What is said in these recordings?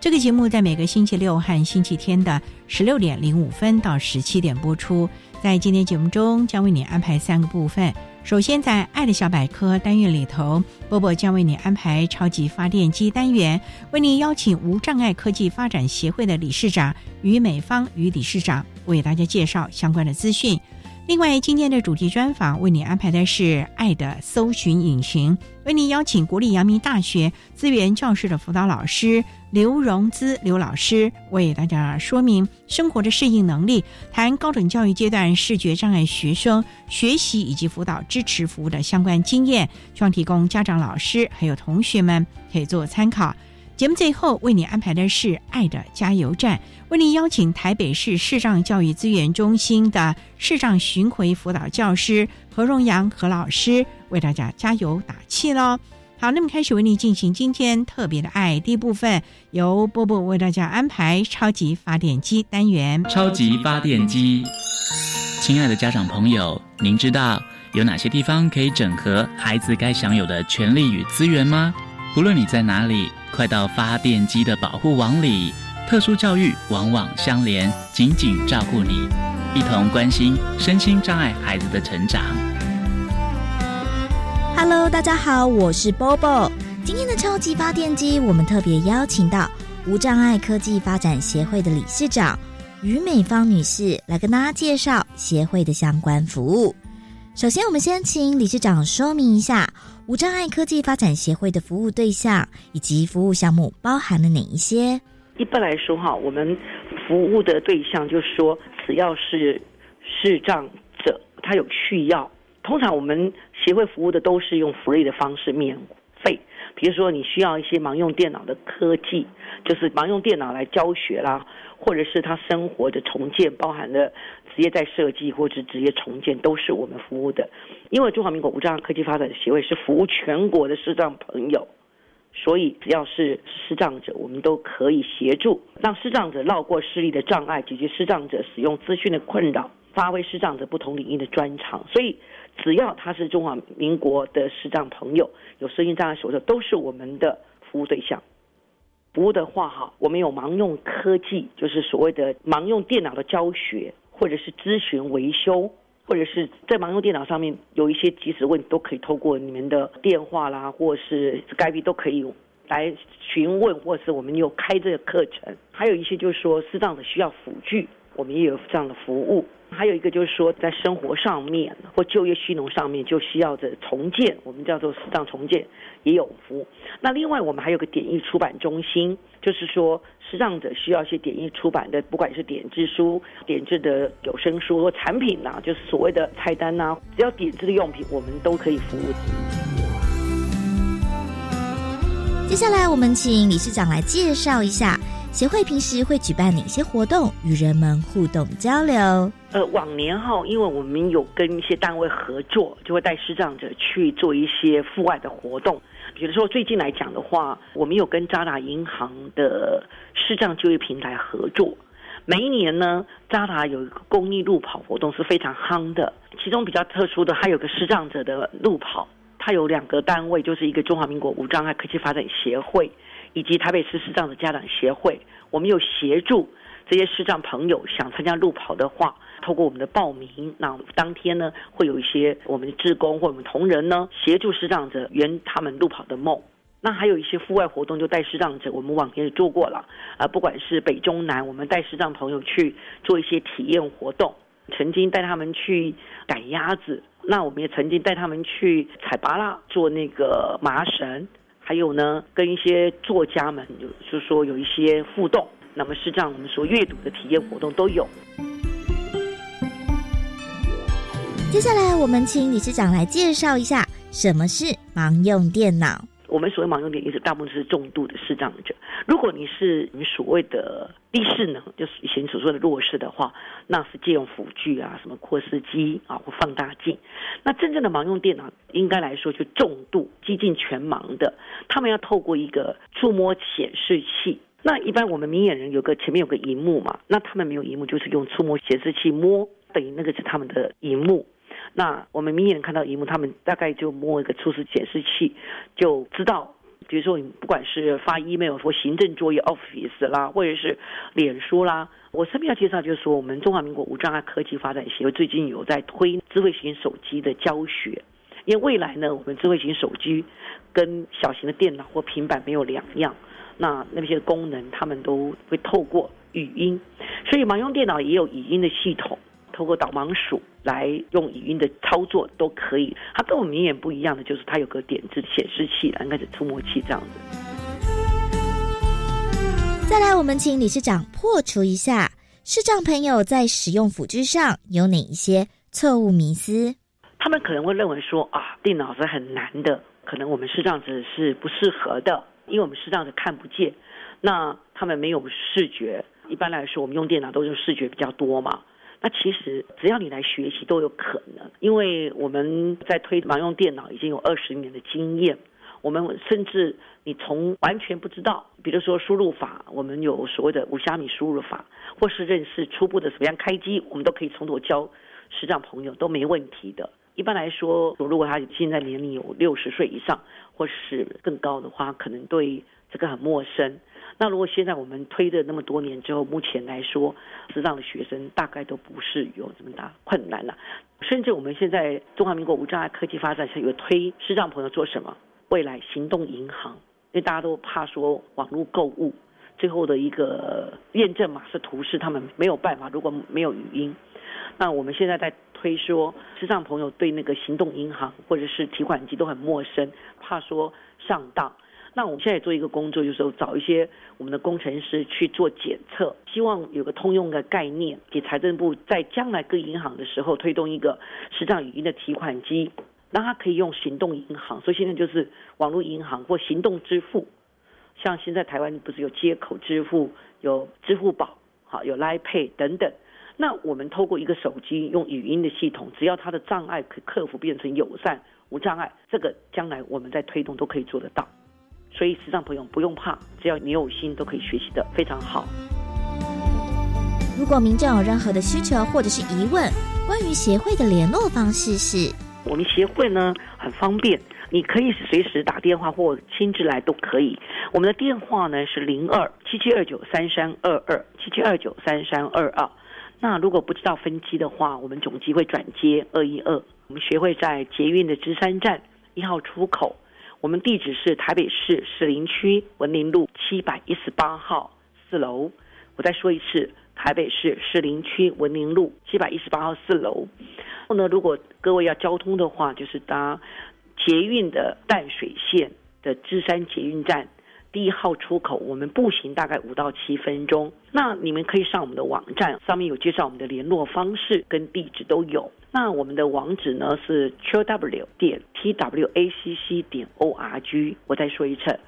这个节目在每个星期六和星期天的十六点零五分到十七点播出。在今天节目中，将为你安排三个部分。首先，在“爱的小百科”单元里头，波波将为你安排超级发电机单元，为你邀请无障碍科技发展协会的理事长于美芳与理事长为大家介绍相关的资讯。另外，今天的主题专访为你安排的是“爱的搜寻引擎”，为你邀请国立阳明大学资源教室的辅导老师刘荣姿刘老师为大家说明生活的适应能力，谈高等教育阶段视觉障碍学生学习以及辅导支持服务的相关经验，希望提供家长、老师还有同学们可以做参考。节目最后为你安排的是“爱的加油站”，为您邀请台北市视障教育资源中心的视障巡回辅导教师何荣阳何老师为大家加油打气喽。好，那么开始为你进行今天特别的爱第一部分，由波波为大家安排超级发电机单元。超级发电机，亲爱的家长朋友，您知道有哪些地方可以整合孩子该享有的权利与资源吗？不论你在哪里。快到发电机的保护网里，特殊教育网网相连，紧紧照顾你，一同关心身心障碍孩子的成长。Hello，大家好，我是 Bobo。今天的超级发电机，我们特别邀请到无障碍科技发展协会的理事长于美芳女士来跟大家介绍协会的相关服务。首先，我们先请理事长说明一下。无障碍科技发展协会的服务对象以及服务项目包含了哪一些？一般来说，哈，我们服务的对象就是说，只要是视障者，他有需要，通常我们协会服务的都是用福利的方式免费。比如说，你需要一些盲用电脑的科技，就是盲用电脑来教学啦，或者是他生活的重建，包含了。职业在设计或者职业重建都是我们服务的，因为中华民国无障碍科技发展协会是服务全国的视障朋友，所以只要是视障者，我们都可以协助让视障者绕过视力的障碍，解决视障者使用资讯的困扰，发挥视障者不同领域的专长。所以只要他是中华民国的视障朋友，有声音障碍手册，都是我们的服务对象。服务的话，哈，我们有盲用科技，就是所谓的盲用电脑的教学。或者是咨询维修，或者是在盲用电脑上面有一些即时问题，都可以透过你们的电话啦，或是 Skype 都可以来询问，或是我们有开这个课程。还有一些就是说，适当的需要辅具，我们也有这样的服务。还有一个就是说，在生活上面或就业需农上面，就需要的重建，我们叫做适当重建，也有服务。那另外，我们还有个点译出版中心，就是说，视障者需要一些点译出版的，不管是点字书、点字的有声书或产品呐，就是所谓的菜单呐，只要点字的用品，我们都可以服务。接下来，我们请理事长来介绍一下。协会平时会举办哪些活动与人们互动交流？呃，往年哈，因为我们有跟一些单位合作，就会带视障者去做一些户外的活动。比如说最近来讲的话，我们有跟渣打银行的视障就业平台合作，每一年呢，渣打有一个公益路跑活动是非常夯的，其中比较特殊的，还有个视障者的路跑，它有两个单位，就是一个中华民国无障碍科技发展协会，以及台北市视障的家长协会，我们有协助这些视障朋友想参加路跑的话，透过我们的报名，那当天呢会有一些我们的志工或我们同仁呢协助视障者圆他们路跑的梦。那还有一些户外活动，就带视障者，我们往年也做过了，啊，不管是北中南，我们带视障朋友去做一些体验活动，曾经带他们去赶鸭子，那我们也曾经带他们去采芭拉，做那个麻绳，还有呢，跟一些作家们，就是说有一些互动，那么是这样，我们说阅读的体验活动都有。接下来，我们请理事长来介绍一下什么是盲用电脑。我们所谓盲用点，也是大部分是重度的视障者。如果你是你所谓的低视能，就是以前所说的弱视的话，那是借用辅具啊，什么扩视机啊或放大镜。那真正的盲用电脑，应该来说就重度、接近全盲的，他们要透过一个触摸显示器。那一般我们明眼人有个前面有个荧幕嘛，那他们没有荧幕，就是用触摸显示器摸，等于那个是他们的荧幕。那我们明眼人看到荧幕，他们大概就摸一个触视显示器，就知道，比如说你不管是发 email 或行政作业 Office 啦，或者是脸书啦，我顺便要介绍就是说，我们中华民国无障碍科技发展协会最近有在推智慧型手机的教学，因为未来呢，我们智慧型手机跟小型的电脑或平板没有两样，那那些功能他们都会透过语音，所以盲用电脑也有语音的系统。透过导盲鼠来用语音的操作都可以，它跟我们明眼不一样的就是它有个点字显示器，应该是触摸器这样子。再来，我们请理事长破除一下视障朋友在使用辅具上有哪一些错误迷思。他们可能会认为说啊，电脑是很难的，可能我们视障者是不适合的，因为我们视障者看不见，那他们没有视觉。一般来说，我们用电脑都用视觉比较多嘛。那其实只要你来学习都有可能，因为我们在推盲用电脑已经有二十年的经验。我们甚至你从完全不知道，比如说输入法，我们有所谓的五虾米输入法，或是认识初步的怎么样开机，我们都可以从头教视障朋友都没问题的。一般来说，如果他现在年龄有六十岁以上，或是更高的话，可能对这个很陌生。那如果现在我们推的那么多年之后，目前来说，视障的学生大概都不是有这么大困难了。甚至我们现在中华民国无障碍科技发展是有推视障朋友做什么？未来行动银行，因为大家都怕说网络购物，最后的一个验证码是图示，他们没有办法，如果没有语音，那我们现在在推说视障朋友对那个行动银行或者是提款机都很陌生，怕说上当。那我们现在做一个工作，就是找一些我们的工程师去做检测，希望有个通用的概念，给财政部在将来各银行的时候推动一个实障语音的提款机，让它可以用行动银行。所以现在就是网络银行或行动支付，像现在台湾不是有接口支付、有支付宝、好有 Line Pay 等等。那我们透过一个手机用语音的系统，只要它的障碍可克服变成友善无障碍，这个将来我们在推动都可以做得到。所以，时尚朋友不用怕，只要你有心，都可以学习的非常好。如果民众有任何的需求或者是疑问，关于协会的联络方式是：我们协会呢很方便，你可以随时打电话或亲自来都可以。我们的电话呢是零二七七二九三三二二七七二九三三二二。那如果不知道分机的话，我们总机会转接二一二。我们学会在捷运的芝山站一号出口。我们地址是台北市士林区文林路七百一十八号四楼。我再说一次，台北市士林区文林路七百一十八号四楼。后呢，如果各位要交通的话，就是搭捷运的淡水线的芝山捷运站。第一号出口，我们步行大概五到七分钟。那你们可以上我们的网站，上面有介绍我们的联络方式跟地址都有。那我们的网址呢是 trw 点 twacc 点 org。我再说一次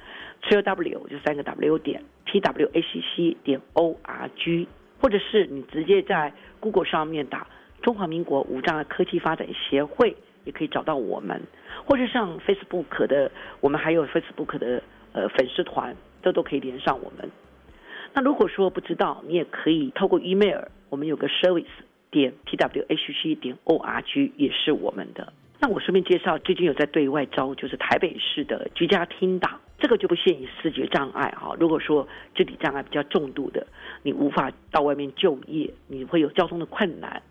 ，trw 就三个 w 点 twacc 点 org，或者是你直接在 Google 上面打中华民国无障碍科技发展协会，也可以找到我们。或者上 Facebook 的，我们还有 Facebook 的。呃，粉丝团这都可以连上我们。那如果说不知道，你也可以透过 email，我们有个 service 点 t w h c 点 o r g 也是我们的。那我顺便介绍，最近有在对外招，就是台北市的居家听打，这个就不限于视觉障碍哈。如果说肢体障碍比较重度的，你无法到外面就业，你会有交通的困难，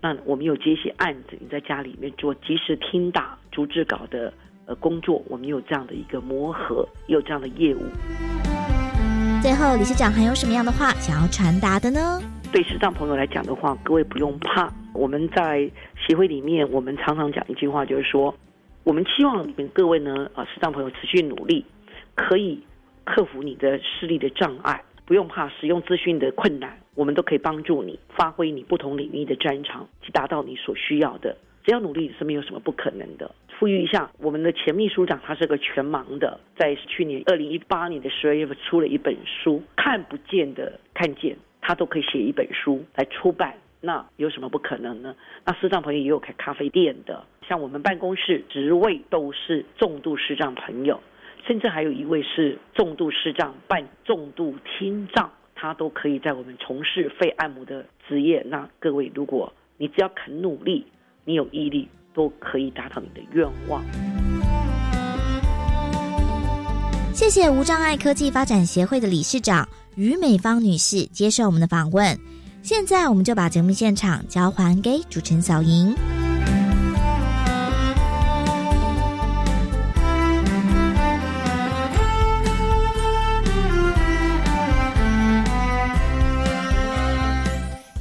那我们有接一些案子，你在家里面做及时听打、逐字稿的呃工作，我们有这样的一个磨合，也有这样的业务。最后，理事长还有什么样的话想要传达的呢？对视障朋友来讲的话，各位不用怕。我们在协会里面，我们常常讲一句话，就是说，我们希望你们各位呢，啊，视障朋友持续努力，可以克服你的视力的障碍，不用怕使用资讯的困难，我们都可以帮助你发挥你不同领域的专长，去达到你所需要的。只要努力是没有什么不可能的。呼吁一下，我们的前秘书长他是个全盲的，在去年二零一八年的十二月份出了一本书，看不见的看见。他都可以写一本书来出版，那有什么不可能呢？那视障朋友也有开咖啡店的，像我们办公室职位都是重度视障朋友，甚至还有一位是重度视障伴重度听障，他都可以在我们从事肺按摩的职业。那各位，如果你只要肯努力，你有毅力，都可以达到你的愿望。谢谢无障碍科技发展协会的理事长于美芳女士接受我们的访问。现在，我们就把节目现场交还给主持人小莹。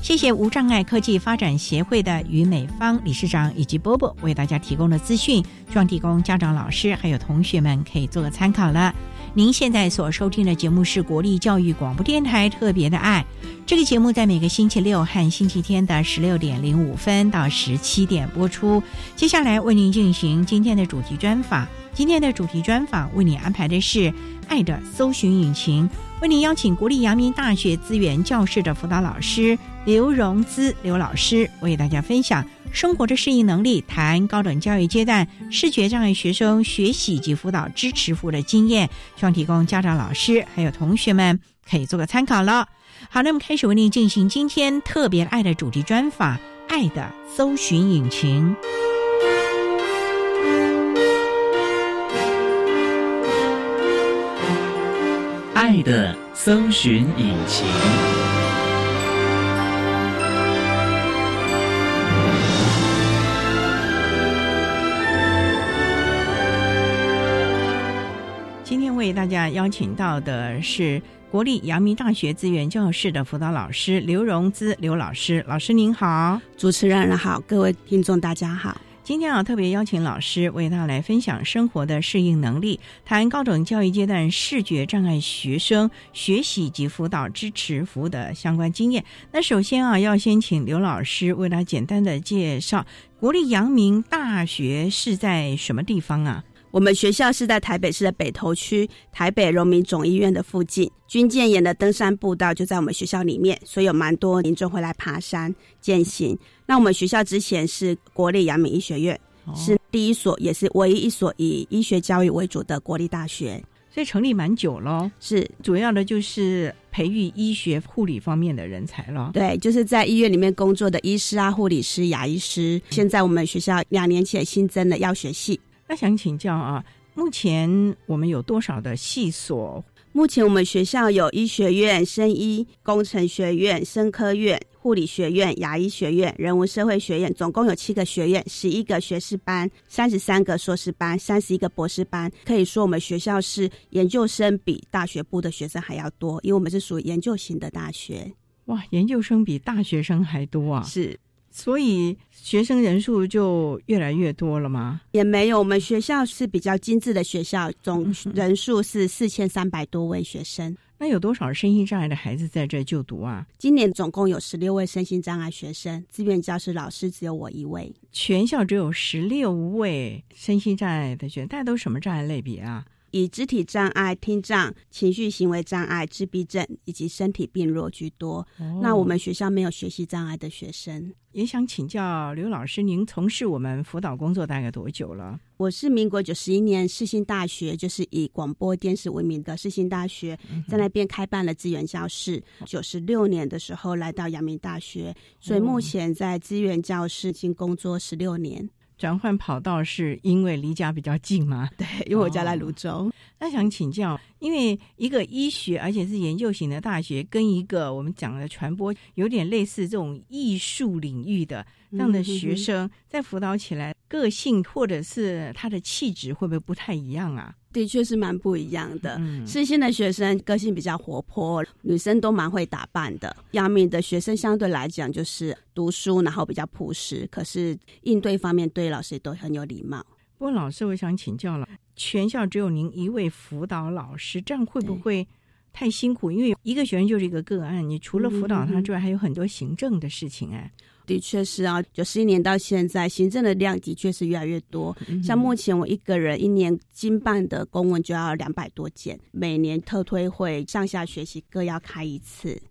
谢谢无障碍科技发展协会的于美芳理事长以及波波为大家提供的资讯，希望提供家长、老师还有同学们可以做个参考了。您现在所收听的节目是国立教育广播电台特别的爱，这个节目在每个星期六和星期天的十六点零五分到十七点播出。接下来为您进行今天的主题专访，今天的主题专访为您安排的是爱的搜寻引擎。为您邀请国立阳明大学资源教室的辅导老师刘荣姿刘老师，为大家分享生活的适应能力，谈高等教育阶段视觉障碍学生学习及辅导支持服务的经验，希望提供家长、老师还有同学们可以做个参考了。好，那么开始为您进行今天特别爱的主题专访，《爱的搜寻引擎》。爱的搜寻引擎。为大家邀请到的是国立阳明大学资源教室的辅导老师刘荣姿刘老师，老师您好，主持人好，各位听众大家好。今天啊，特别邀请老师为大家来分享生活的适应能力，谈高等教育阶段视觉障碍学生学习及辅导支持服务的相关经验。那首先啊，要先请刘老师为大家简单的介绍国立阳明大学是在什么地方啊？我们学校是在台北市的北投区台北荣民总医院的附近，军舰岩的登山步道就在我们学校里面，所以有蛮多民众会来爬山践行。那我们学校之前是国立阳明医学院，是第一所也是唯一一所以医学教育为主的国立大学，所以成立蛮久了。是主要的就是培育医学护理方面的人才了。对，就是在医院里面工作的医师啊、护理师、牙医师。现在我们学校两年前新增了药学系。那想请教啊，目前我们有多少的系所？目前我们学校有医学院、生医工程学院、生科院、护理学院、牙医学院、人文社会学院，总共有七个学院，十一个学士班，三十三个硕士班，三十一个博士班。可以说，我们学校是研究生比大学部的学生还要多，因为我们是属于研究型的大学。哇，研究生比大学生还多啊！是。所以学生人数就越来越多了吗？也没有，我们学校是比较精致的学校，总人数是四千三百多位学生。那有多少身心障碍的孩子在这就读啊？今年总共有十六位身心障碍学生，志愿教师老师只有我一位，全校只有十六位身心障碍的学生，大家都什么障碍类别啊？以肢体障碍、听障、情绪行为障碍、自闭症以及身体病弱居多。那我们学校没有学习障碍的学生。也想请教刘老师，您从事我们辅导工作大概多久了？我是民国九十一年世新大学，就是以广播电视闻名的世新大学，在那边开办了资源教室。九十六年的时候来到阳明大学，所以目前在资源教室已经工作十六年。转换跑道是因为离家比较近吗？对，因为我家在泸州。那想请教，因为一个医学而且是研究型的大学，跟一个我们讲的传播有点类似这种艺术领域的这样的学生，在辅导起来，个性或者是他的气质会不会不太一样啊？的确是蛮不一样的。世新的学生个性比较活泼，女生都蛮会打扮的。阳明的学生相对来讲就是读书，然后比较朴实，可是应对方面对老师都很有礼貌。不过老师，我想请教了，全校只有您一位辅导老师，这样会不会太辛苦？因为一个学生就是一个个案，你除了辅导他之外，还有很多行政的事情哎。的确是啊，九十一年到现在，行政的量的确是越来越多。像目前我一个人一年经办的公文就要两百多件，每年特推会上下学期各要开一次，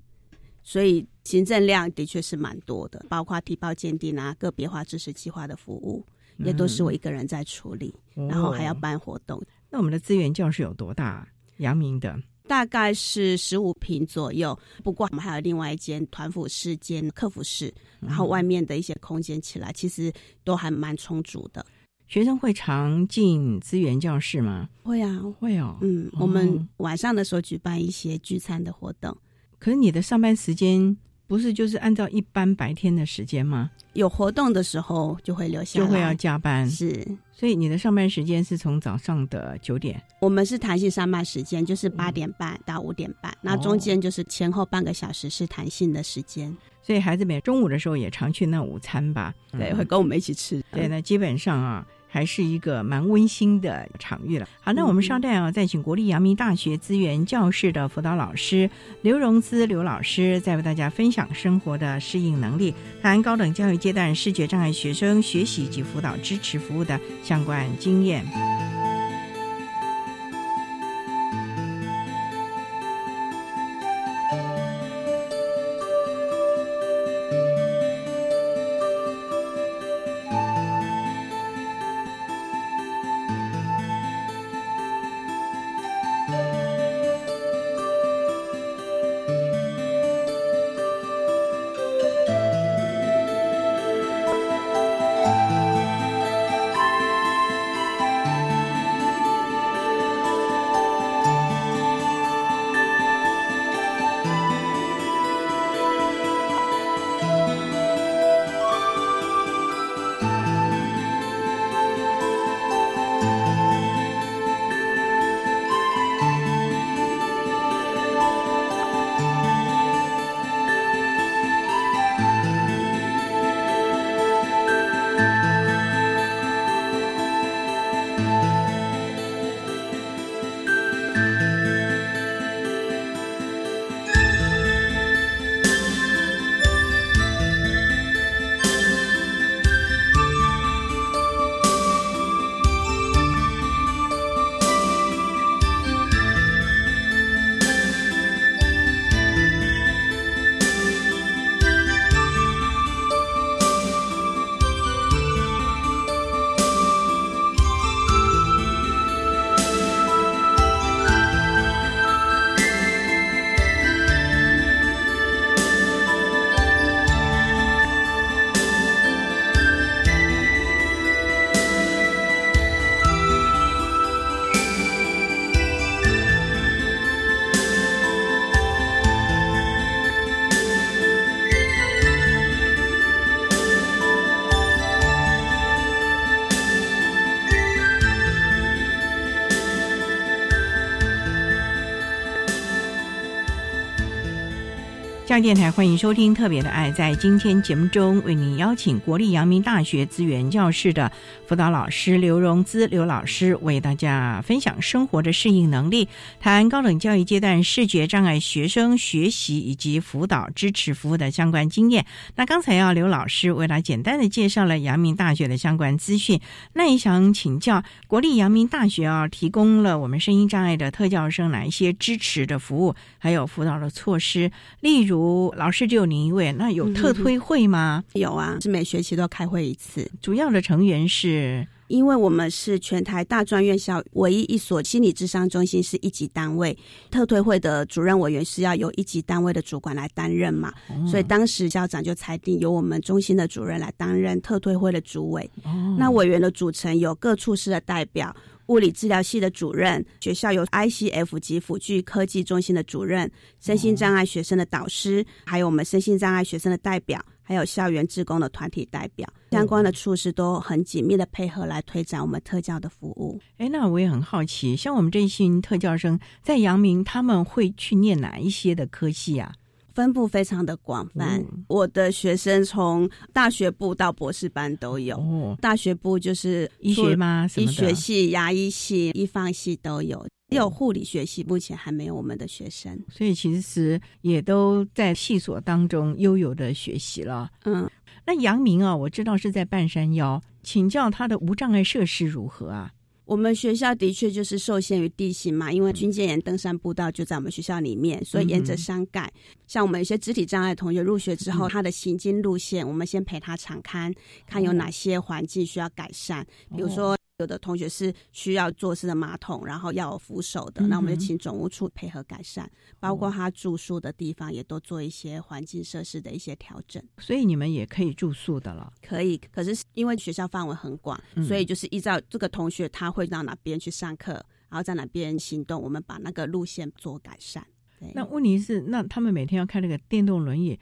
所以行政量的确是蛮多的，包括提报鉴定啊、个别化知识计划的服务，也都是我一个人在处理，然后还要办活动。那我们的资源教室有多大？阳明的。大概是十五平左右，不过我们还有另外一间团辅室兼客服室，然后外面的一些空间起来，其实都还蛮充足的。学生会常进资源教室吗？会啊，会哦。嗯，我们晚上的时候举办一些聚餐的活动。可是你的上班时间？不是，就是按照一般白天的时间吗？有活动的时候就会留下，就会要加班。是，所以你的上班时间是从早上的九点。我们是弹性上班时间，就是八点半到五点半，那中间就是前后半个小时是弹性的时间。所以孩子们中午的时候也常去那午餐吧？对，会跟我们一起吃。对，那基本上啊。还是一个蛮温馨的场域了。好，那我们稍待啊，再请国立阳明大学资源教室的辅导老师刘荣姿刘老师，再为大家分享生活的适应能力，谈高等教育阶段视觉障碍学生学习及辅导支持服务的相关经验。电台，欢迎收听《特别的爱》。在今天节目中，为您邀请国立阳明大学资源教室的辅导老师刘荣姿刘老师，为大家分享生活的适应能力，谈高等教育阶段视觉障碍学生学习以及辅导支持服务的相关经验。那刚才要刘老师为他简单的介绍了阳明大学的相关资讯。那也想请教国立阳明大学啊，提供了我们声音障碍的特教生哪一些支持的服务，还有辅导的措施？例如。如老师只有您一位，那有特推会吗？有啊，是每学期都开会一次。主要的成员是，因为我们是全台大专院校唯一一所心理智商中心是一级单位，特推会的主任委员是要由一级单位的主管来担任嘛，所以当时校长就裁定由我们中心的主任来担任特推会的主委。那委员的组成有各处室的代表。物理治疗系的主任，学校有 ICF 及辅具科技中心的主任，身心障碍学生的导师，还有我们身心障碍学生的代表，还有校园职工的团体代表，相关的处室都很紧密的配合来推展我们特教的服务。哎，那我也很好奇，像我们这一群特教生在阳明，他们会去念哪一些的科系啊？分布非常的广泛，我的学生从大学部到博士班都有。大学部就是医学吗？医学系、牙医系、医放系都有，只有护理学系目前还没有我们的学生。所以其实也都在系所当中悠游的学习了。嗯，那杨明啊，我知道是在半山腰，请教他的无障碍设施如何啊？我们学校的确就是受限于地形嘛，因为军舰岩登山步道就在我们学校里面，所以沿着山盖。像我们有些肢体障碍同学入学之后，他的行经路线，我们先陪他敞看，看有哪些环境需要改善，比如说。有的同学是需要坐式的马桶，然后要有扶手的，那我们就请总务处配合改善，包括他住宿的地方也都做一些环境设施的一些调整。所以你们也可以住宿的了，可以。可是因为学校范围很广，所以就是依照这个同学他会到哪边去上课，然后在哪边行动，我们把那个路线做改善。那问题是，那他们每天要开那个电动轮椅。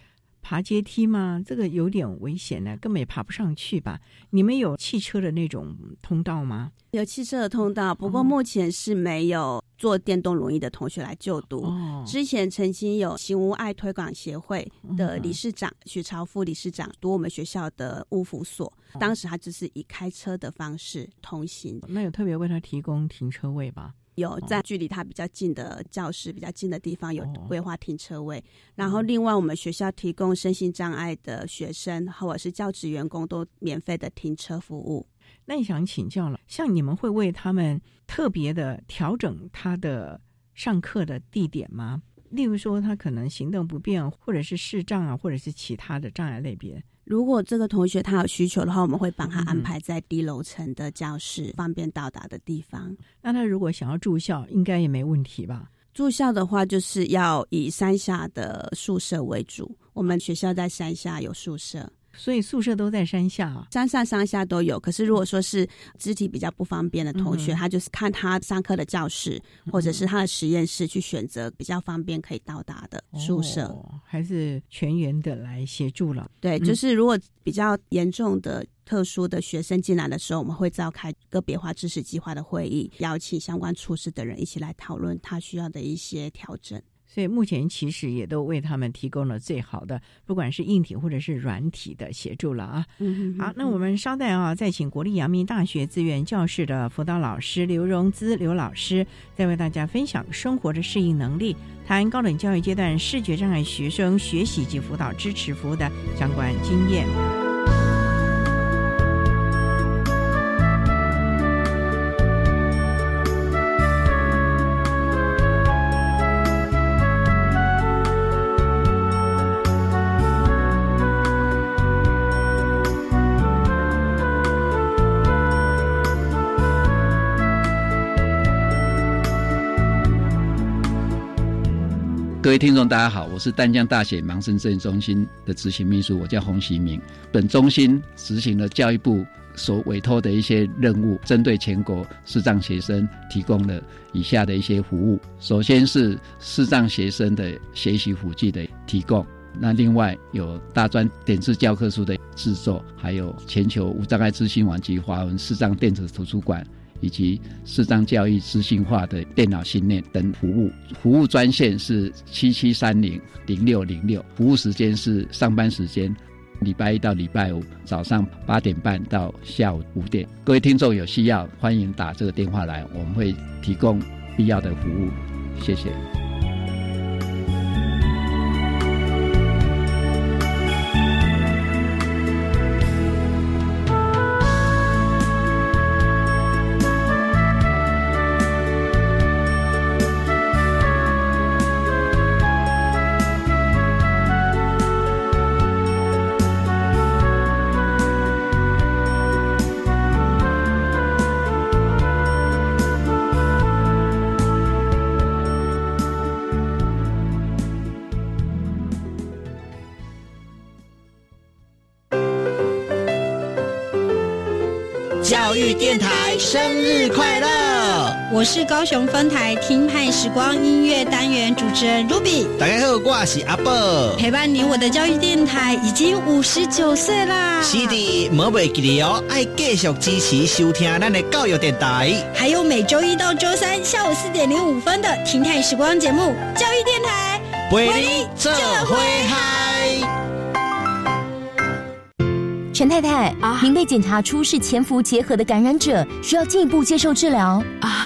爬阶梯吗？这个有点危险呢，根本也爬不上去吧？你们有汽车的那种通道吗？有汽车的通道，不过目前是没有坐电动轮椅的同学来就读。之前曾经有行无爱推广协会的理事长许朝富理事长读我们学校的物服所，当时他只是以开车的方式通行。那有特别为他提供停车位吧？有在距离他比较近的教室、比较近的地方有规划停车位，然后另外我们学校提供身心障碍的学生或者是教职员工都免费的停车服务。那你想请教了，像你们会为他们特别的调整他的上课的地点吗？例如说他可能行动不便，或者是视障啊，或者是其他的障碍类别。如果这个同学他有需求的话，我们会帮他安排在低楼层的教室，方便到达的地方。那他如果想要住校，应该也没问题吧？住校的话，就是要以山下的宿舍为主。我们学校在山下有宿舍。所以宿舍都在山下啊，山上山下都有。可是如果说是肢体比较不方便的同学，他就是看他上课的教室或者是他的实验室去选择比较方便可以到达的宿舍，还是全员的来协助了。对，就是如果比较严重的特殊的学生进来的时候，我们会召开个别化知识计划的会议，邀请相关处室的人一起来讨论他需要的一些调整。所以目前其实也都为他们提供了最好的，不管是硬体或者是软体的协助了啊。好，那我们稍待啊，再请国立阳明大学资源教室的辅导老师刘荣姿刘老师，再为大家分享生活的适应能力，谈高等教育阶段视觉障碍学生学习及辅导支持服务的相关经验。各位听众，大家好，我是淡江大学盲生支援中心的执行秘书，我叫洪习明。本中心执行了教育部所委托的一些任务，针对全国视障学生提供了以下的一些服务。首先是视障学生的学习辅具的提供，那另外有大专点字教科书的制作，还有全球无障碍资讯网及华文视障电子图书馆。以及视障教育资讯化的电脑训练等服务。服务专线是七七三零零六零六，服务时间是上班时间，礼拜一到礼拜五早上八点半到下午五点。各位听众有需要，欢迎打这个电话来，我们会提供必要的服务。谢谢。高雄分台听派时光音乐单元主持人 Ruby。大家好，我是阿宝。陪伴你我的教育电台已经五十九岁啦！是的，莫忘记得哦，爱继续支持收听咱的教育电台。还有每周一到周三下午四点零五分的听派时光节目，教育电台陪你做会嗨。陈太太啊，您被检查出是潜伏结核的感染者，需要进一步接受治疗啊。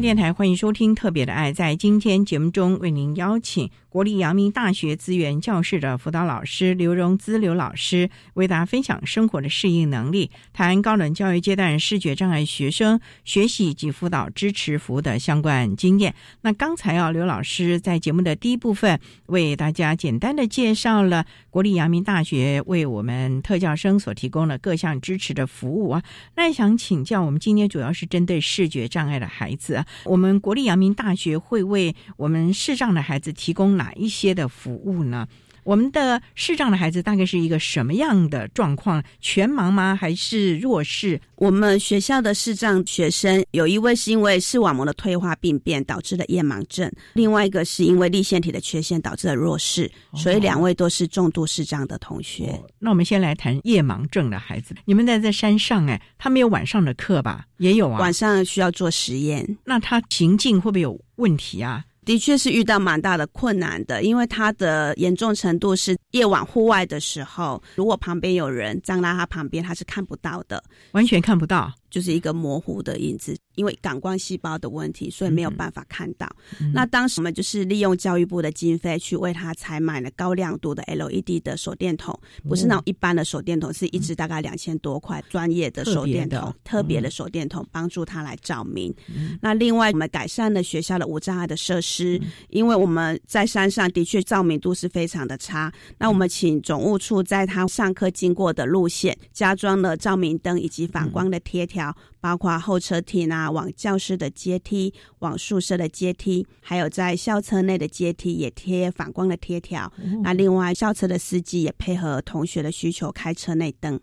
电台欢迎收听《特别的爱》。在今天节目中，为您邀请国立阳明大学资源教室的辅导老师刘荣姿刘老师，为大家分享生活的适应能力，谈高等教育阶段视觉障碍学生学习及辅导支持服务的相关经验。那刚才啊，刘老师在节目的第一部分为大家简单的介绍了国立阳明大学为我们特教生所提供的各项支持的服务啊。那想请教，我们今天主要是针对视觉障碍的孩子。我们国立阳明大学会为我们视障的孩子提供哪一些的服务呢？我们的视障的孩子大概是一个什么样的状况？全盲吗？还是弱视？我们学校的视障学生有一位是因为视网膜的退化病变导致的夜盲症，另外一个是因为立腺体的缺陷导致的弱视，所以两位都是重度视障的同学。那我们先来谈夜盲症的孩子。你们在在山上，哎，他没有晚上的课吧？也有啊，晚上需要做实验。那他行进会不会有问题啊？的确是遇到蛮大的困难的，因为他的严重程度是夜晚户外的时候，如果旁边有人站在他旁边，他是看不到的，完全看不到。就是一个模糊的影子，因为感光细胞的问题，所以没有办法看到。那当时我们就是利用教育部的经费去为他采买了高亮度的 LED 的手电筒，不是那种一般的手电筒，是一支大概两千多块专业的手电筒，特别的手电筒帮助他来照明。那另外我们改善了学校的无障碍的设施，因为我们在山上的确照明度是非常的差。那我们请总务处在他上课经过的路线加装了照明灯以及反光的贴条。包括候车亭啊、往教室的阶梯、往宿舍的阶梯，还有在校车内的阶梯也贴反光的贴条。那另外，校车的司机也配合同学的需求开车内灯。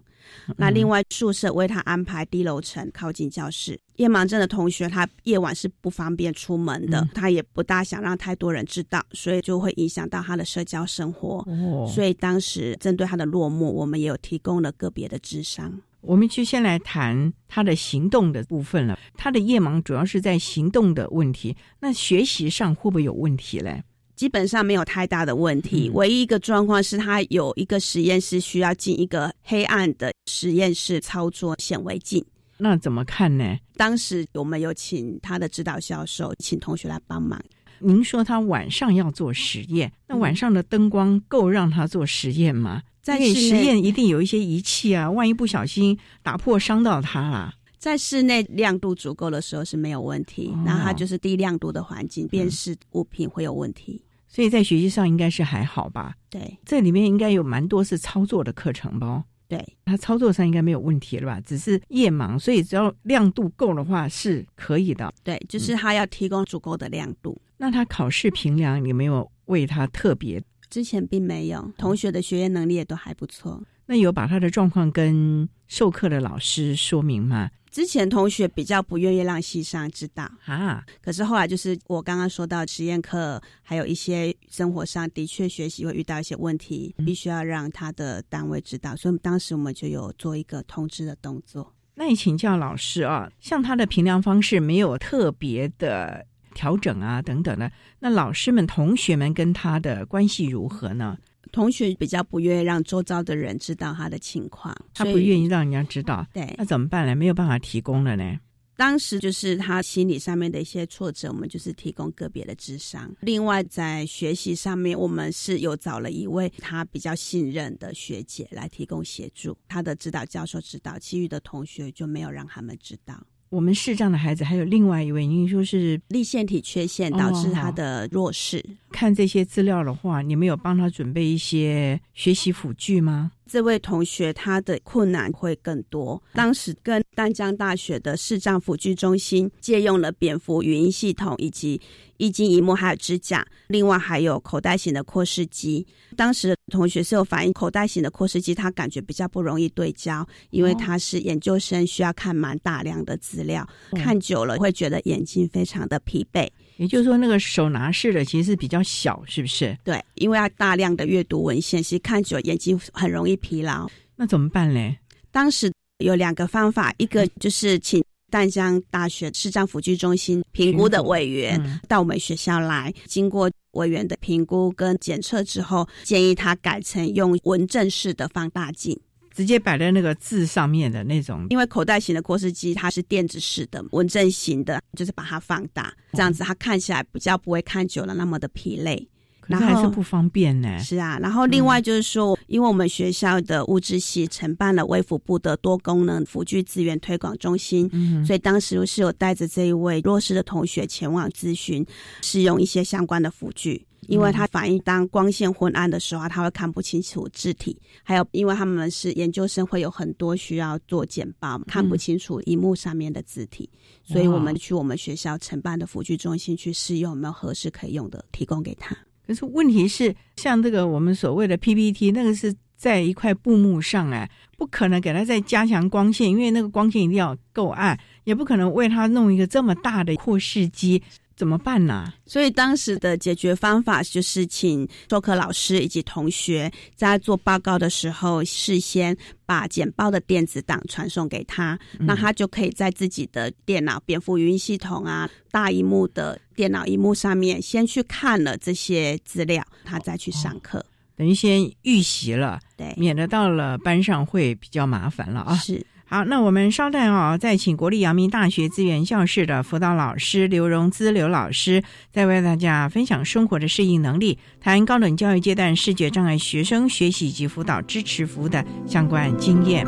那另外，宿舍为他安排低楼层靠近教室。夜盲症的同学，他夜晚是不方便出门的，他也不大想让太多人知道，所以就会影响到他的社交生活。所以当时针对他的落寞，我们也有提供了个别的智商。我们就先来谈他的行动的部分了。他的夜盲主要是在行动的问题，那学习上会不会有问题嘞？基本上没有太大的问题，唯一一个状况是他有一个实验室需要进一个黑暗的实验室操作显微镜。那怎么看呢？当时我们有请他的指导教授，请同学来帮忙。您说他晚上要做实验，那晚上的灯光够让他做实验吗？在实验一定有一些仪器啊，万一不小心打破伤到它啦。在室内亮度足够的时候是没有问题，那它就是低亮度的环境，辨识物品会有问题。所以在学习上应该是还好吧？对，这里面应该有蛮多是操作的课程吧？对，它操作上应该没有问题了吧？只是夜盲，所以只要亮度够的话是可以的。对，就是它要提供足够的亮度。那它考试评量有没有为它特别？之前并没有，同学的学业能力也都还不错。那有把他的状况跟授课的老师说明吗？之前同学比较不愿意让系上知道啊，可是后来就是我刚刚说到实验课，还有一些生活上的确学习会遇到一些问题，必须要让他的单位知道，所以当时我们就有做一个通知的动作。那你请教老师啊，像他的评量方式没有特别的调整啊等等的，那老师们、同学们跟他的关系如何呢？同学比较不愿意让周遭的人知道他的情况，他不愿意让人家知道。对，那怎么办呢？没有办法提供了呢。当时就是他心理上面的一些挫折，我们就是提供个别的智商。另外在学习上面，我们是有找了一位他比较信任的学姐来提供协助，他的指导教授指导，其余的同学就没有让他们知道。我们视障的孩子还有另外一位，您说是立腺体缺陷导致他的弱视。看这些资料的话，你们有帮他准备一些学习辅具吗？这位同学他的困难会更多。当时跟丹江大学的视障辅具中心借用了蝙蝠语音系统以及一经一幕还有支架，另外还有口袋型的扩视机。当时同学是有反映，口袋型的扩视机他感觉比较不容易对焦，因为他是研究生，需要看蛮大量的资料，看久了会觉得眼睛非常的疲惫。也就是说，那个手拿式的其实是比较小，是不是？对，因为要大量的阅读文献，其实看久眼睛很容易疲劳。那怎么办嘞？当时有两个方法，一个就是请淡江大学视障辅具中心评估的委员到我们学校来，经过委员的评估跟检测之后，建议他改成用文正式的放大镜。直接摆在那个字上面的那种，因为口袋型的扩视机它是电子式的，文正型的，就是把它放大，这样子它看起来比较不会看久了那么的疲累，然后还是不方便呢。是啊，然后另外就是说，因为我们学校的物质系承办了微服部的多功能辅具资源推广中心，嗯所以当时是有带着这一位弱势的同学前往咨询，使用一些相关的辅具。因为他反映，当光线昏暗的时候，他会看不清楚字体。还有，因为他们是研究生，会有很多需要做简报，看不清楚荧幕上面的字体。所以我们去我们学校承办的辅具中心去试用，有没有合适可以用的，提供给他。可是问题是，像这个我们所谓的 PPT，那个是在一块布幕上，哎，不可能给他再加强光线，因为那个光线一定要够暗，也不可能为他弄一个这么大的扩视机。怎么办呢？所以当时的解决方法就是请授课老师以及同学在做报告的时候，事先把简报的电子档传送给他，那他就可以在自己的电脑、蝙蝠语音系统啊、大荧幕的电脑荧幕上面先去看了这些资料，他再去上课，等于先预习了，对，免得到了班上会比较麻烦了啊。是。好，那我们稍待哦，再请国立阳明大学资源教室的辅导老师刘荣姿刘老师，再为大家分享生活的适应能力，谈高等教育阶段视觉障碍学生学习及辅导支持服务的相关经验。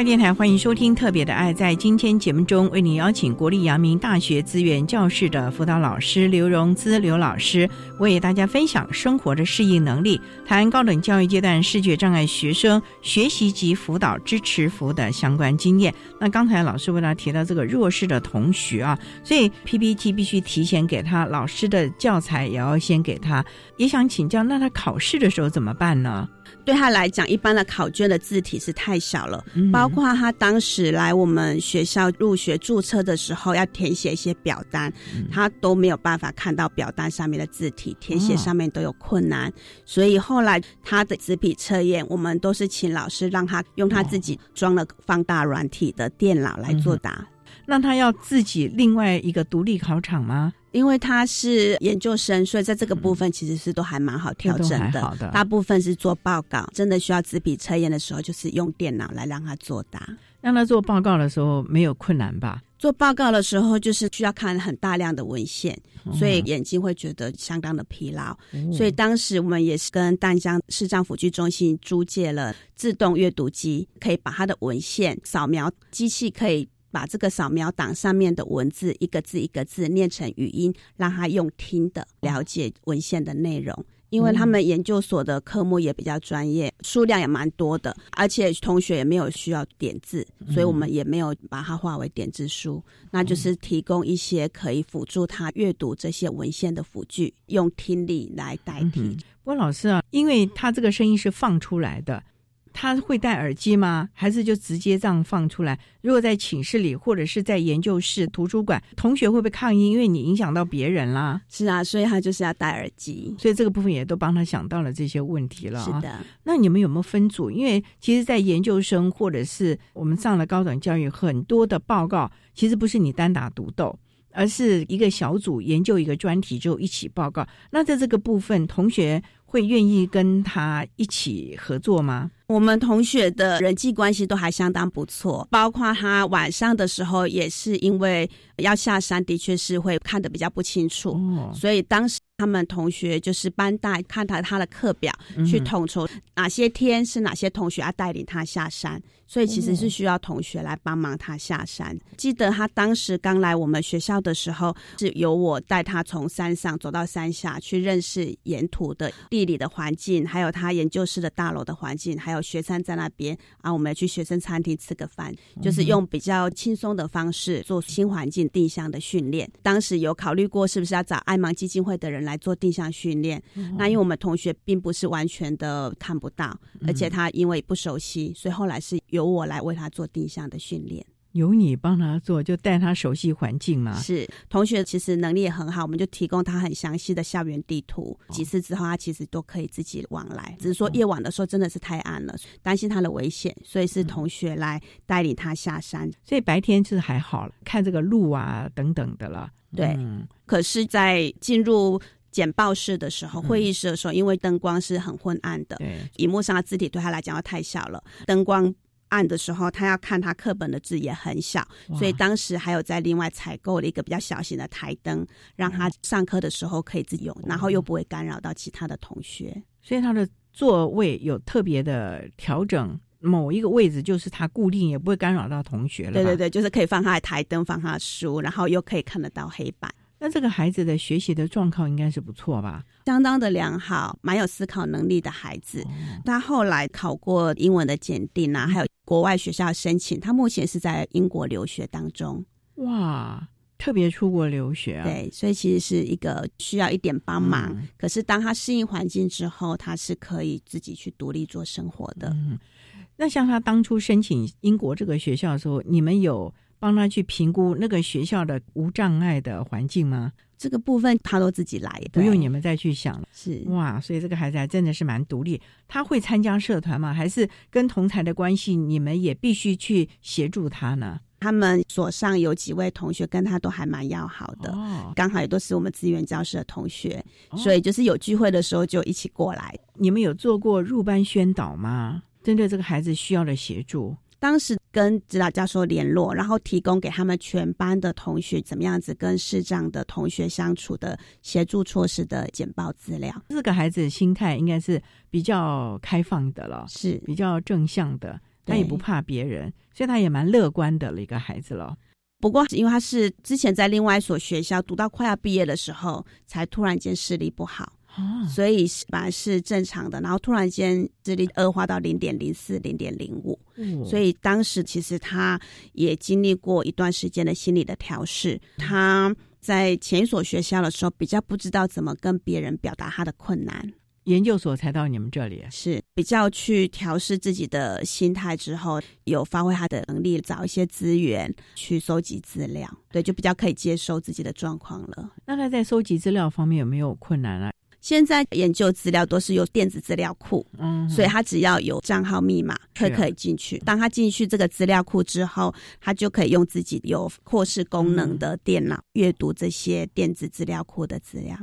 教育电台，欢迎收听《特别的爱》。在今天节目中，为你邀请国立阳明大学资源教室的辅导老师刘荣姿刘老师，为大家分享生活的适应能力，谈高等教育阶段视觉障碍学生学习及辅导支持服务的相关经验。那刚才老师为了提到这个弱势的同学啊，所以 PPT 必须提前给他，老师的教材也要先给他。也想请教，那他考试的时候怎么办呢？对他来讲，一般的考卷的字体是太小了，包括他当时来我们学校入学注册的时候，要填写一些表单，他都没有办法看到表单上面的字体，填写上面都有困难。所以后来他的纸笔测验，我们都是请老师让他用他自己装了放大软体的电脑来作答。那他要自己另外一个独立考场吗？因为他是研究生，所以在这个部分其实是都还蛮好调整的。大部分是做报告，真的需要纸笔测验的时候，就是用电脑来让他作答。让他做报告的时候没有困难吧？做报告的时候就是需要看很大量的文献，所以眼睛会觉得相当的疲劳。所以当时我们也是跟淡江视障辅具中心租借了自动阅读机，可以把他的文献扫描，机器可以。把这个扫描档上面的文字一个字一个字念成语音，让他用听的了解文献的内容。因为他们研究所的科目也比较专业，数量也蛮多的，而且同学也没有需要点字，所以我们也没有把它化为点字书，那就是提供一些可以辅助他阅读这些文献的辅具，用听力来代替。不过老师啊，因为他这个声音是放出来的。他会戴耳机吗？还是就直接这样放出来？如果在寝室里或者是在研究室、图书馆，同学会不会抗议？因为你影响到别人啦。是啊，所以他就是要戴耳机。所以这个部分也都帮他想到了这些问题了。是的。那你们有没有分组？因为其实，在研究生或者是我们上了高等教育，很多的报告其实不是你单打独斗，而是一个小组研究一个专题之后一起报告。那在这个部分，同学会愿意跟他一起合作吗？我们同学的人际关系都还相当不错，包括他晚上的时候也是因为要下山，的确是会看得比较不清楚，所以当时他们同学就是班带看他他的课表，去统筹哪些天是哪些同学要带领他下山，所以其实是需要同学来帮忙他下山。记得他当时刚来我们学校的时候，是由我带他从山上走到山下去认识沿途的地理的环境，还有他研究室的大楼的环境，还有。学生在那边啊，我们要去学生餐厅吃个饭，就是用比较轻松的方式做新环境定向的训练。当时有考虑过是不是要找爱盲基金会的人来做定向训练。那因为我们同学并不是完全的看不到，而且他因为不熟悉，所以后来是由我来为他做定向的训练。由你帮他做，就带他熟悉环境嘛。是同学其实能力也很好，我们就提供他很详细的校园地图。几次之后，他其实都可以自己往来。只是说夜晚的时候真的是太暗了，担心他的危险，所以是同学来带领他下山。所以白天是还好了，看这个路啊等等的了。对，可是，在进入简报室的时候，会议室的时候，因为灯光是很昏暗的，对，荧幕上的字体对他来讲要太小了，灯光。暗的时候，他要看他课本的字也很小，所以当时还有在另外采购了一个比较小型的台灯，让他上课的时候可以自己用，然后又不会干扰到其他的同学。所以他的座位有特别的调整，某一个位置就是他固定，也不会干扰到同学了。对对对，就是可以放他的台灯，放他的书，然后又可以看得到黑板。那这个孩子的学习的状况应该是不错吧？相当的良好，蛮有思考能力的孩子。他后来考过英文的检定啊，还有国外学校申请。他目前是在英国留学当中。哇，特别出国留学啊！对，所以其实是一个需要一点帮忙。可是当他适应环境之后，他是可以自己去独立做生活的。嗯，那像他当初申请英国这个学校的时候，你们有？帮他去评估那个学校的无障碍的环境吗？这个部分他都自己来，不用你们再去想了。是哇，所以这个孩子还真的是蛮独立。他会参加社团吗？还是跟同才的关系，你们也必须去协助他呢？他们所上有几位同学跟他都还蛮要好的，刚好也都是我们资源教室的同学，所以就是有聚会的时候就一起过来。你们有做过入班宣导吗？针对这个孩子需要的协助？当时跟指导教授联络，然后提供给他们全班的同学怎么样子跟视障的同学相处的协助措施的简报资料。这个孩子心态应该是比较开放的了，是比较正向的。他也不怕别人，所以他也蛮乐观的了一个孩子了。不过，因为他是之前在另外一所学校读到快要毕业的时候，才突然间视力不好，所以本来是正常的，然后突然间视力恶化到零点零四、零点零五，所以当时其实他也经历过一段时间的心理的调试。他在前一所学校的时候，比较不知道怎么跟别人表达他的困难。研究所才到你们这里，是比较去调试自己的心态之后，有发挥他的能力，找一些资源去收集资料，对，就比较可以接受自己的状况了。那他在收集资料方面有没有困难啊？现在研究资料都是有电子资料库，嗯，所以他只要有账号密码，就可以进去。当他进去这个资料库之后，他就可以用自己有扩视功能的电脑阅读这些电子资料库的资料。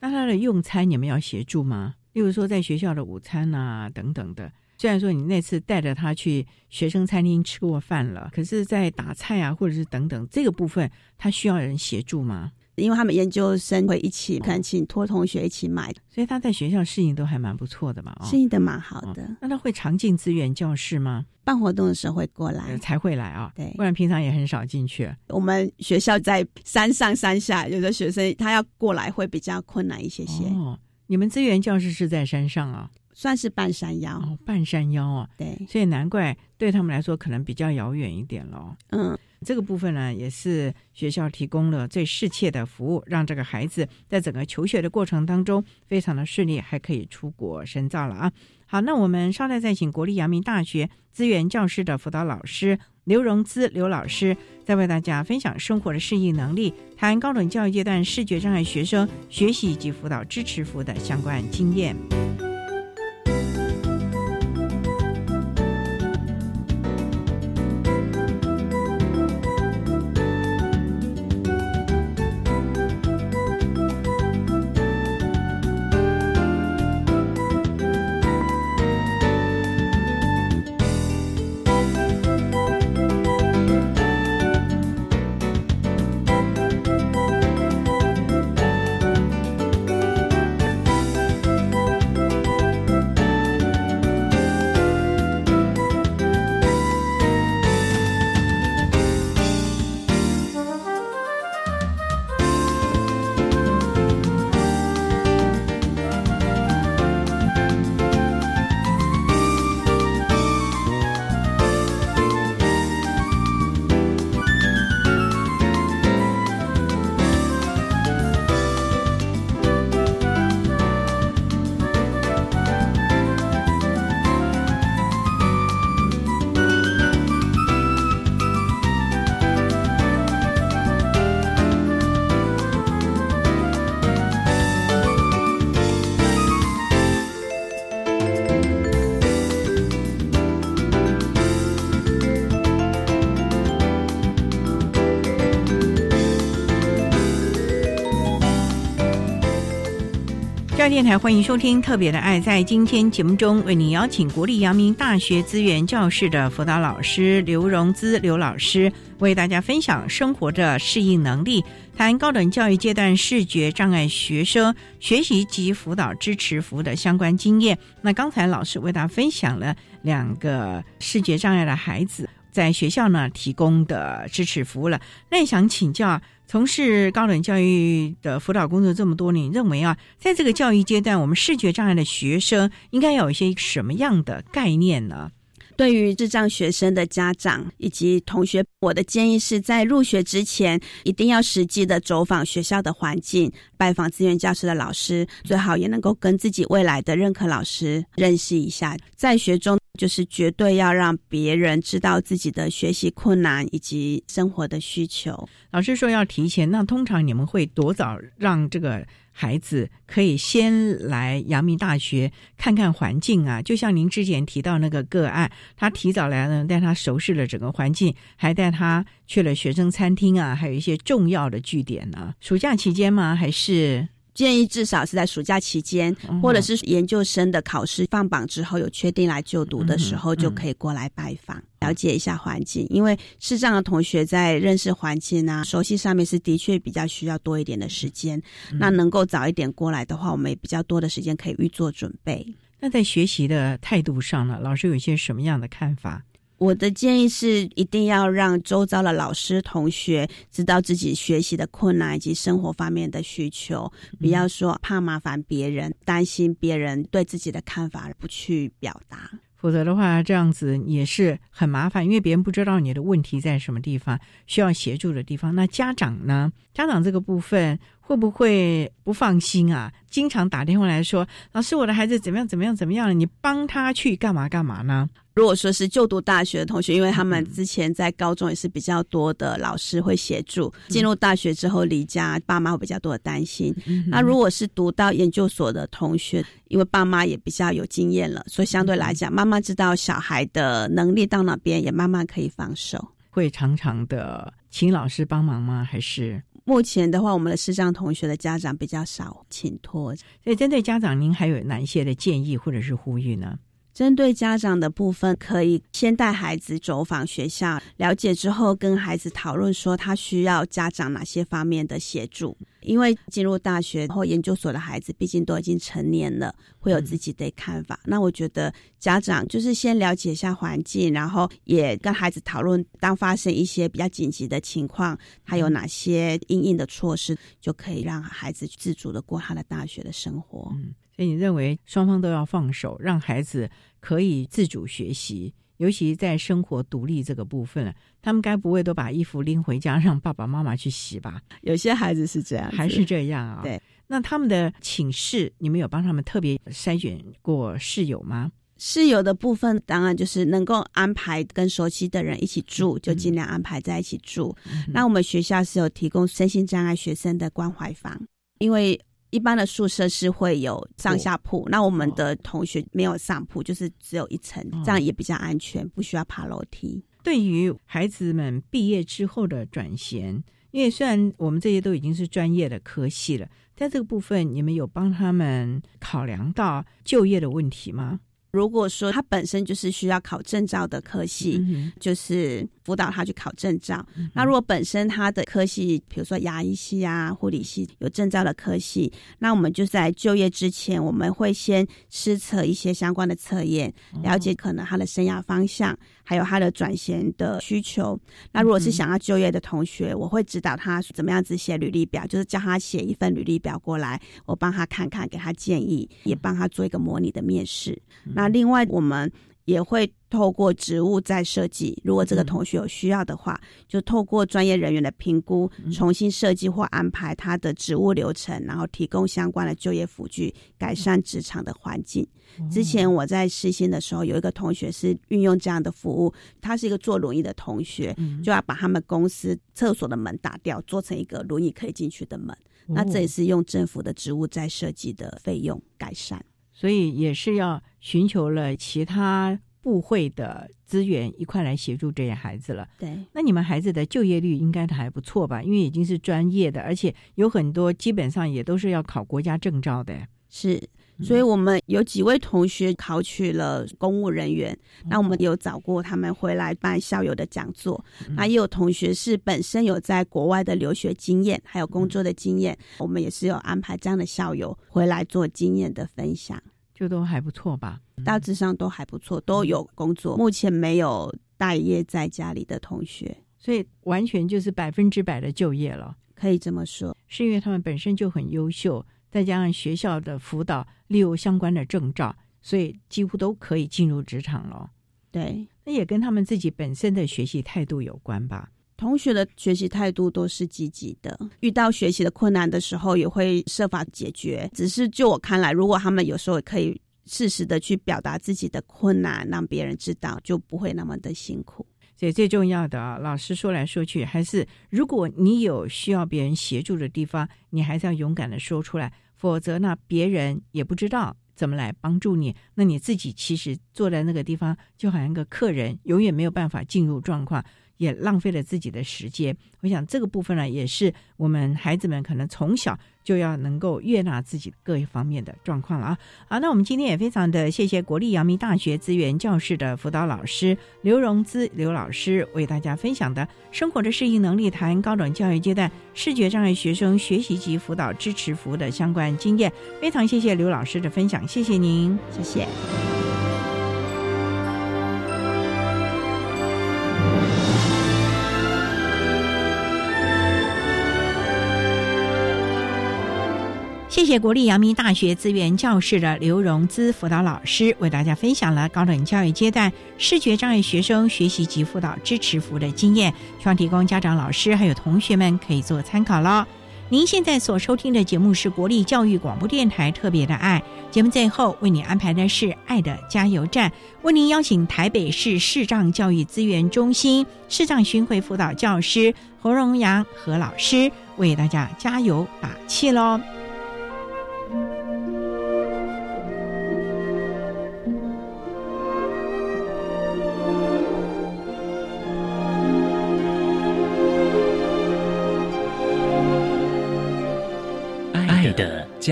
那他的用餐你们要协助吗？例如说在学校的午餐啊等等的。虽然说你那次带着他去学生餐厅吃过饭了，可是，在打菜啊或者是等等这个部分，他需要人协助吗？因为他们研究生会一起，可能请托同学一起买，所以他在学校适应都还蛮不错的嘛。适应的蛮好的。那他会常进资源教室吗？办活动的时候会过来，才会来啊。对，不然平常也很少进去。我们学校在山上山下，有的学生他要过来会比较困难一些些。哦，你们资源教室是在山上啊？算是半山腰，哦，半山腰啊。对，所以难怪对他们来说可能比较遥远一点喽。嗯。这个部分呢，也是学校提供了最适切的服务，让这个孩子在整个求学的过程当中非常的顺利，还可以出国深造了啊！好，那我们稍待再请国立阳明大学资源教师的辅导老师刘荣姿刘老师，再为大家分享生活的适应能力，谈高等教育阶段视觉障碍学生学习以及辅导支持服务的相关经验。电台欢迎收听《特别的爱》。在今天节目中，为您邀请国立阳明大学资源教室的辅导老师刘荣姿刘老师，为大家分享生活的适应能力，谈高等教育阶段视觉障碍学生学习及辅导支持服务的相关经验。那刚才老师为大家分享了两个视觉障碍的孩子在学校呢提供的支持服务了。那也想请教。从事高等教育的辅导工作这么多年，认为啊，在这个教育阶段，我们视觉障碍的学生应该有一些什么样的概念呢？对于智障学生的家长以及同学，我的建议是在入学之前，一定要实际的走访学校的环境，拜访资源教师的老师，最好也能够跟自己未来的任课老师认识一下，在学中。就是绝对要让别人知道自己的学习困难以及生活的需求。老师说要提前，那通常你们会多早让这个孩子可以先来阳明大学看看环境啊？就像您之前提到那个个案，他提早来呢，带他熟悉了整个环境，还带他去了学生餐厅啊，还有一些重要的据点呢。暑假期间吗？还是？建议至少是在暑假期间，或者是研究生的考试放榜之后有确定来就读的时候，就可以过来拜访，了解一下环境。因为视障的同学在认识环境啊、熟悉上面是的确比较需要多一点的时间。那能够早一点过来的话，我们也比较多的时间可以预做准备。那在学习的态度上呢，老师有一些什么样的看法？我的建议是，一定要让周遭的老师、同学知道自己学习的困难以及生活方面的需求，不要说怕麻烦别人，担心别人对自己的看法而不去表达。否则的话，这样子也是很麻烦，因为别人不知道你的问题在什么地方，需要协助的地方。那家长呢？家长这个部分会不会不放心啊？经常打电话来说：“老师，我的孩子怎么样？怎么样？怎么样了？你帮他去干嘛干嘛呢？”如果说是就读大学的同学，因为他们之前在高中也是比较多的老师会协助，进入大学之后离家，爸妈会比较多的担心。那如果是读到研究所的同学，因为爸妈也比较有经验了，所以相对来讲，妈妈知道小孩的能力到哪边，也慢慢可以放手。会常常的请老师帮忙吗？还是目前的话，我们的视障同学的家长比较少请托。所以针对家长，您还有哪一些的建议或者是呼吁呢？针对家长的部分，可以先带孩子走访学校，了解之后跟孩子讨论说他需要家长哪些方面的协助。因为进入大学或研究所的孩子，毕竟都已经成年了，会有自己的看法。那我觉得家长就是先了解一下环境，然后也跟孩子讨论，当发生一些比较紧急的情况，他有哪些应应的措施，就可以让孩子自主的过他的大学的生活。所以你认为双方都要放手，让孩子可以自主学习，尤其在生活独立这个部分，他们该不会都把衣服拎回家让爸爸妈妈去洗吧？有些孩子是这样，还是这样啊？对。那他们的寝室，你们有帮他们特别筛选过室友吗？室友的部分，当然就是能够安排跟熟悉的人一起住，就尽量安排在一起住。那我们学校是有提供身心障碍学生的关怀房，因为。一般的宿舍是会有上下铺，那我们的同学没有上铺，就是只有一层，这样也比较安全，不需要爬楼梯。对于孩子们毕业之后的转衔，因为虽然我们这些都已经是专业的科系了，在这个部分，你们有帮他们考量到就业的问题吗？如果说他本身就是需要考证照的科系，就是辅导他去考证照。那如果本身他的科系，比如说牙医系啊、护理系有证照的科系，那我们就在就业之前，我们会先施测一些相关的测验，了解可能他的生涯方向，还有他的转型的需求。那如果是想要就业的同学，我会指导他怎么样子写履历表，就是叫他写一份履历表过来，我帮他看看，给他建议，也帮他做一个模拟的面试。那另外，我们也会透过职务再设计。如果这个同学有需要的话，就透过专业人员的评估，重新设计或安排他的职务流程，然后提供相关的就业辅具，改善职场的环境。之前我在试新的时候，有一个同学是运用这样的服务，他是一个坐轮椅的同学，就要把他们公司厕所的门打掉，做成一个轮椅可以进去的门。那这也是用政府的职务再设计的费用改善。所以也是要寻求了其他部会的资源一块来协助这些孩子了。对，那你们孩子的就业率应该还不错吧？因为已经是专业的，而且有很多基本上也都是要考国家证照的。是。所以我们有几位同学考取了公务人员，那我们有找过他们回来办校友的讲座。那也有同学是本身有在国外的留学经验，还有工作的经验，我们也是有安排这样的校友回来做经验的分享，就都还不错吧？大致上都还不错，都有工作，目前没有待业在家里的同学，所以完全就是百分之百的就业了，可以这么说，是因为他们本身就很优秀。再加上学校的辅导，利用相关的证照，所以几乎都可以进入职场了。对，那也跟他们自己本身的学习态度有关吧。同学的学习态度都是积极的，遇到学习的困难的时候，也会设法解决。只是就我看来，如果他们有时候可以适时的去表达自己的困难，让别人知道，就不会那么的辛苦。所以最重要的啊，老师说来说去，还是如果你有需要别人协助的地方，你还是要勇敢的说出来，否则呢，别人也不知道怎么来帮助你。那你自己其实坐在那个地方，就好像个客人，永远没有办法进入状况。也浪费了自己的时间。我想这个部分呢，也是我们孩子们可能从小就要能够悦纳自己各一方面的状况了啊。好，那我们今天也非常的谢谢国立阳明大学资源教室的辅导老师刘荣姿刘老师为大家分享的生活的适应能力谈高等教育阶段视觉障碍学生学习及辅导支持服务的相关经验。非常谢谢刘老师的分享，谢谢您，谢谢。谢谢国立阳明大学资源教室的刘荣姿辅导老师为大家分享了高等教育阶段视觉障碍学生学习及辅导支持服务的经验，希望提供家长、老师还有同学们可以做参考喽。您现在所收听的节目是国立教育广播电台特别的爱节目，最后为你安排的是爱的加油站，为您邀请台北市视障教育资源中心视障巡回辅导教师侯荣阳何老师为大家加油打气喽。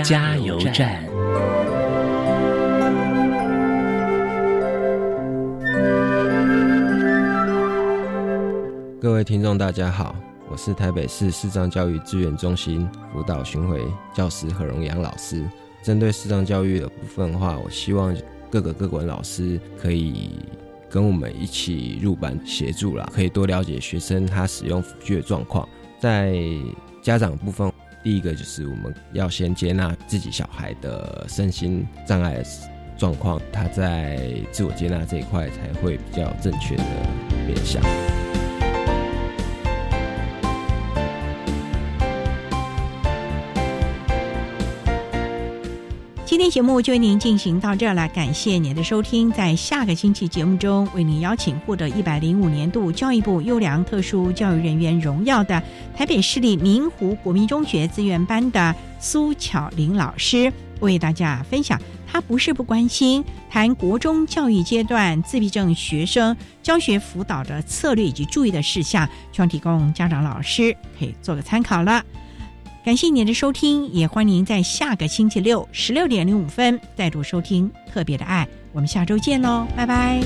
加油站。各位听众，大家好，我是台北市视障教育资源中心辅导巡回教师何荣阳老师。针对视障教育的部分的话，我希望各个各管老师可以跟我们一起入班协助啦，可以多了解学生他使用辅具的状况。在家长部分。第一个就是我们要先接纳自己小孩的身心障碍状况，他在自我接纳这一块才会比较正确的面向。今天节目就为您进行到这儿了，感谢您的收听。在下个星期节目中，为您邀请获得一百零五年度教育部优良特殊教育人员荣耀的台北市立明湖国民中学资源班的苏巧玲老师，为大家分享他不是不关心谈国中教育阶段自闭症学生教学辅导的策略以及注意的事项，希望提供家长老师可以做个参考了。感谢您的收听，也欢迎您在下个星期六十六点零五分再度收听《特别的爱》，我们下周见喽，拜拜。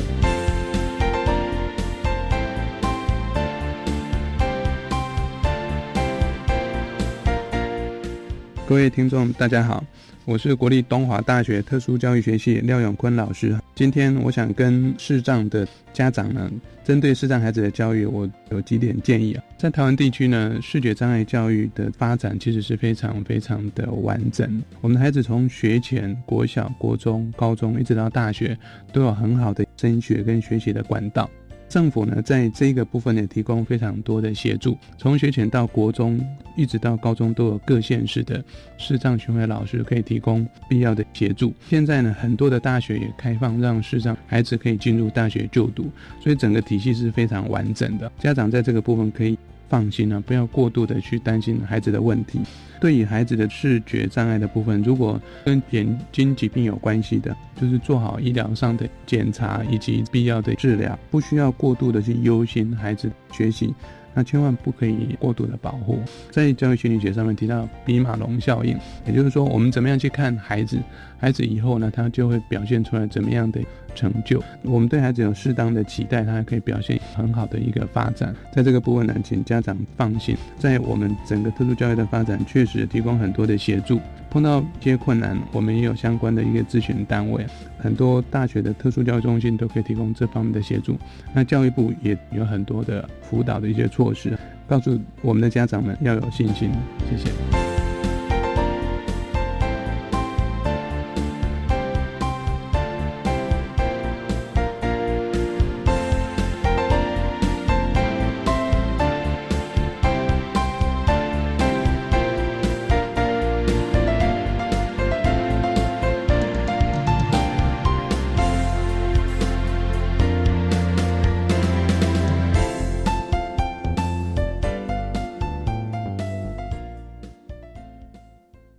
各位听众，大家好。我是国立东华大学特殊教育学系廖永坤老师。今天我想跟视障的家长呢，针对视障孩子的教育，我有几点建议啊。在台湾地区呢，视觉障碍教育的发展其实是非常非常的完整。我们的孩子从学前、国小、国中、高中一直到大学，都有很好的升学跟学习的管道。政府呢，在这个部分呢提供非常多的协助，从学前到国中，一直到高中，都有各县市的视障巡回老师可以提供必要的协助。现在呢，很多的大学也开放让视障孩子可以进入大学就读，所以整个体系是非常完整的。家长在这个部分可以放心啊，不要过度的去担心孩子的问题。对于孩子的视觉障碍的部分，如果跟眼睛疾病有关系的，就是做好医疗上的检查以及必要的治疗，不需要过度的去忧心孩子学习。那千万不可以过度的保护。在教育心理学上面提到比马龙效应，也就是说，我们怎么样去看孩子，孩子以后呢，他就会表现出来怎么样的成就。我们对孩子有适当的期待，他还可以表现很好的一个发展。在这个部分呢，请家长放心，在我们整个特殊教育的发展，确实提供很多的协助。碰到一些困难，我们也有相关的一个咨询单位，很多大学的特殊教育中心都可以提供这方面的协助。那教育部也有很多的辅导的一些措施，告诉我们的家长们要有信心。谢谢。